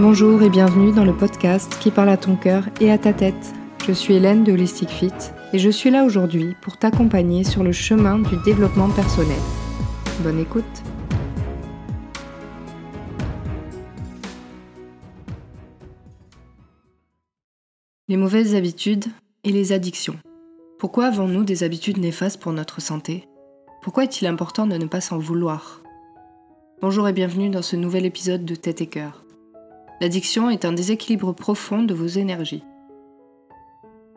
Bonjour et bienvenue dans le podcast qui parle à ton cœur et à ta tête. Je suis Hélène de Holistic Fit et je suis là aujourd'hui pour t'accompagner sur le chemin du développement personnel. Bonne écoute Les mauvaises habitudes et les addictions. Pourquoi avons-nous des habitudes néfastes pour notre santé? Pourquoi est-il important de ne pas s'en vouloir? Bonjour et bienvenue dans ce nouvel épisode de Tête et Cœur. L'addiction est un déséquilibre profond de vos énergies.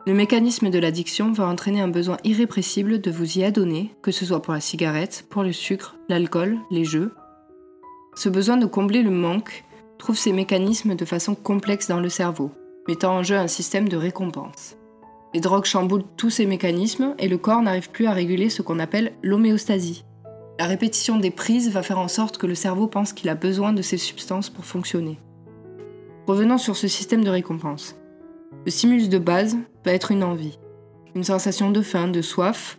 Le mécanisme de l'addiction va entraîner un besoin irrépressible de vous y adonner, que ce soit pour la cigarette, pour le sucre, l'alcool, les jeux. Ce besoin de combler le manque trouve ses mécanismes de façon complexe dans le cerveau, mettant en jeu un système de récompense. Les drogues chamboulent tous ces mécanismes et le corps n'arrive plus à réguler ce qu'on appelle l'homéostasie. La répétition des prises va faire en sorte que le cerveau pense qu'il a besoin de ces substances pour fonctionner. Revenons sur ce système de récompense. Le stimulus de base va être une envie, une sensation de faim, de soif,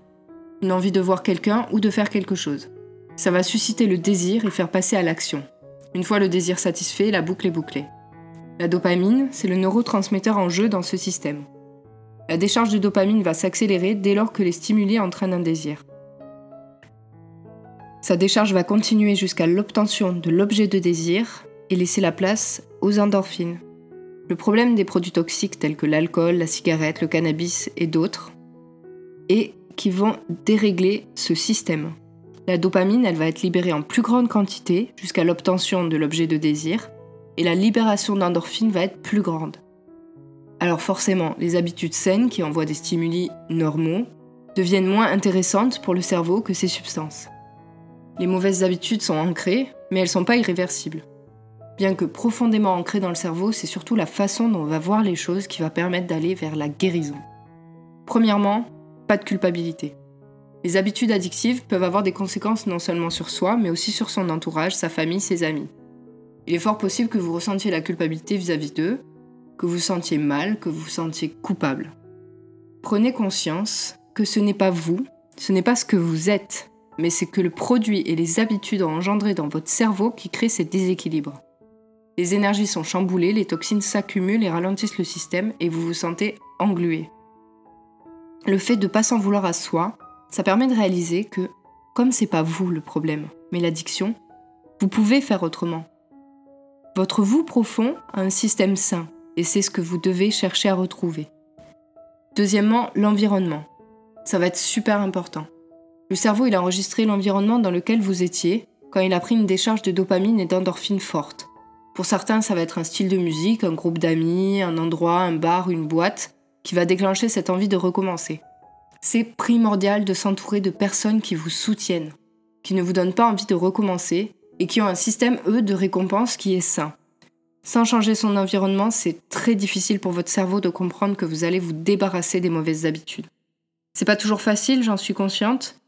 une envie de voir quelqu'un ou de faire quelque chose. Ça va susciter le désir et faire passer à l'action. Une fois le désir satisfait, la boucle est bouclée. La dopamine, c'est le neurotransmetteur en jeu dans ce système. La décharge de dopamine va s'accélérer dès lors que les stimuli entraînent un désir. Sa décharge va continuer jusqu'à l'obtention de l'objet de désir et laisser la place aux endorphines. Le problème des produits toxiques tels que l'alcool, la cigarette, le cannabis et d'autres est qu'ils vont dérégler ce système. La dopamine, elle va être libérée en plus grande quantité jusqu'à l'obtention de l'objet de désir et la libération d'endorphines va être plus grande. Alors forcément, les habitudes saines qui envoient des stimuli normaux deviennent moins intéressantes pour le cerveau que ces substances. Les mauvaises habitudes sont ancrées, mais elles ne sont pas irréversibles. Bien que profondément ancrées dans le cerveau, c'est surtout la façon dont on va voir les choses qui va permettre d'aller vers la guérison. Premièrement, pas de culpabilité. Les habitudes addictives peuvent avoir des conséquences non seulement sur soi, mais aussi sur son entourage, sa famille, ses amis. Il est fort possible que vous ressentiez la culpabilité vis-à-vis d'eux, que vous sentiez mal, que vous sentiez coupable. Prenez conscience que ce n'est pas vous, ce n'est pas ce que vous êtes, mais c'est que le produit et les habitudes engendrées dans votre cerveau qui créent ces déséquilibres. Les énergies sont chamboulées, les toxines s'accumulent et ralentissent le système et vous vous sentez englué. Le fait de ne pas s'en vouloir à soi, ça permet de réaliser que, comme c'est pas vous le problème, mais l'addiction, vous pouvez faire autrement. Votre vous profond a un système sain et c'est ce que vous devez chercher à retrouver. Deuxièmement, l'environnement. Ça va être super important. Le cerveau, il a enregistré l'environnement dans lequel vous étiez quand il a pris une décharge de dopamine et d'endorphine forte. Pour certains, ça va être un style de musique, un groupe d'amis, un endroit, un bar, une boîte, qui va déclencher cette envie de recommencer. C'est primordial de s'entourer de personnes qui vous soutiennent, qui ne vous donnent pas envie de recommencer et qui ont un système, eux, de récompense qui est sain. Sans changer son environnement, c'est très difficile pour votre cerveau de comprendre que vous allez vous débarrasser des mauvaises habitudes. C'est pas toujours facile, j'en suis consciente.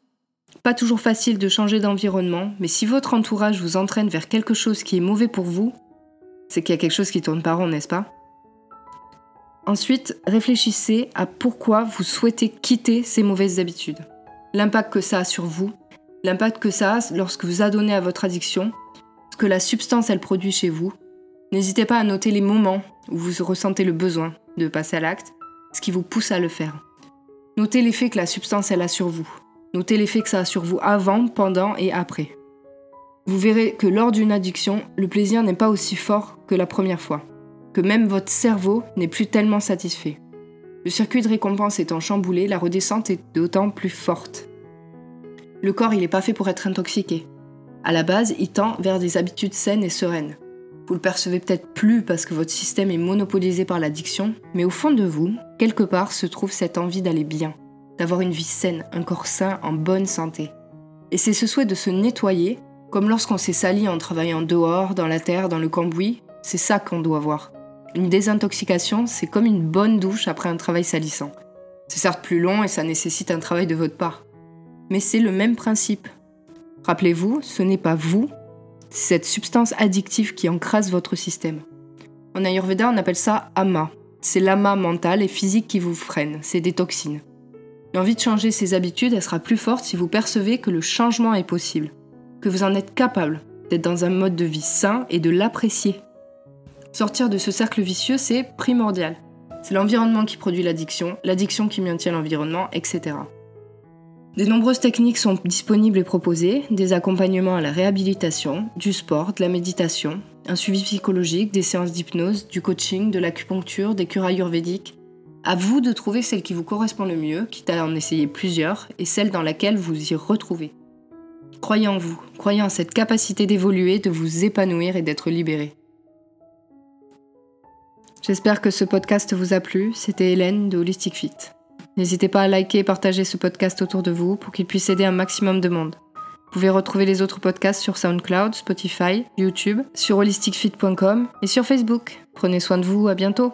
Pas toujours facile de changer d'environnement, mais si votre entourage vous entraîne vers quelque chose qui est mauvais pour vous, c'est qu'il y a quelque chose qui tourne pas rond, n'est-ce pas? Ensuite, réfléchissez à pourquoi vous souhaitez quitter ces mauvaises habitudes. L'impact que ça a sur vous, l'impact que ça a lorsque vous adonnez à votre addiction, ce que la substance elle produit chez vous. N'hésitez pas à noter les moments où vous ressentez le besoin de passer à l'acte, ce qui vous pousse à le faire. Notez l'effet que la substance elle a sur vous. Notez l'effet que ça a sur vous avant, pendant et après vous verrez que lors d'une addiction, le plaisir n'est pas aussi fort que la première fois, que même votre cerveau n'est plus tellement satisfait. Le circuit de récompense étant chamboulé, la redescente est d'autant plus forte. Le corps, il n'est pas fait pour être intoxiqué. À la base, il tend vers des habitudes saines et sereines. Vous le percevez peut-être plus parce que votre système est monopolisé par l'addiction, mais au fond de vous, quelque part se trouve cette envie d'aller bien, d'avoir une vie saine, un corps sain, en bonne santé. Et c'est ce souhait de se nettoyer comme lorsqu'on s'est sali en travaillant dehors, dans la terre, dans le cambouis, c'est ça qu'on doit voir. Une désintoxication, c'est comme une bonne douche après un travail salissant. C'est certes plus long et ça nécessite un travail de votre part. Mais c'est le même principe. Rappelez-vous, ce n'est pas vous, c'est cette substance addictive qui encrase votre système. En Ayurveda, on appelle ça ama. C'est l'ama mental et physique qui vous freine, c'est des toxines. L'envie de changer ses habitudes, elle sera plus forte si vous percevez que le changement est possible que vous en êtes capable d'être dans un mode de vie sain et de l'apprécier. Sortir de ce cercle vicieux, c'est primordial. C'est l'environnement qui produit l'addiction, l'addiction qui maintient l'environnement, etc. De nombreuses techniques sont disponibles et proposées, des accompagnements à la réhabilitation, du sport, de la méditation, un suivi psychologique, des séances d'hypnose, du coaching, de l'acupuncture, des cures ayurvédiques. À vous de trouver celle qui vous correspond le mieux, quitte à en essayer plusieurs, et celle dans laquelle vous y retrouvez. Croyez en vous, croyez en cette capacité d'évoluer, de vous épanouir et d'être libéré. J'espère que ce podcast vous a plu. C'était Hélène de Holistic Fit. N'hésitez pas à liker et partager ce podcast autour de vous pour qu'il puisse aider un maximum de monde. Vous pouvez retrouver les autres podcasts sur SoundCloud, Spotify, YouTube, sur holisticfit.com et sur Facebook. Prenez soin de vous, à bientôt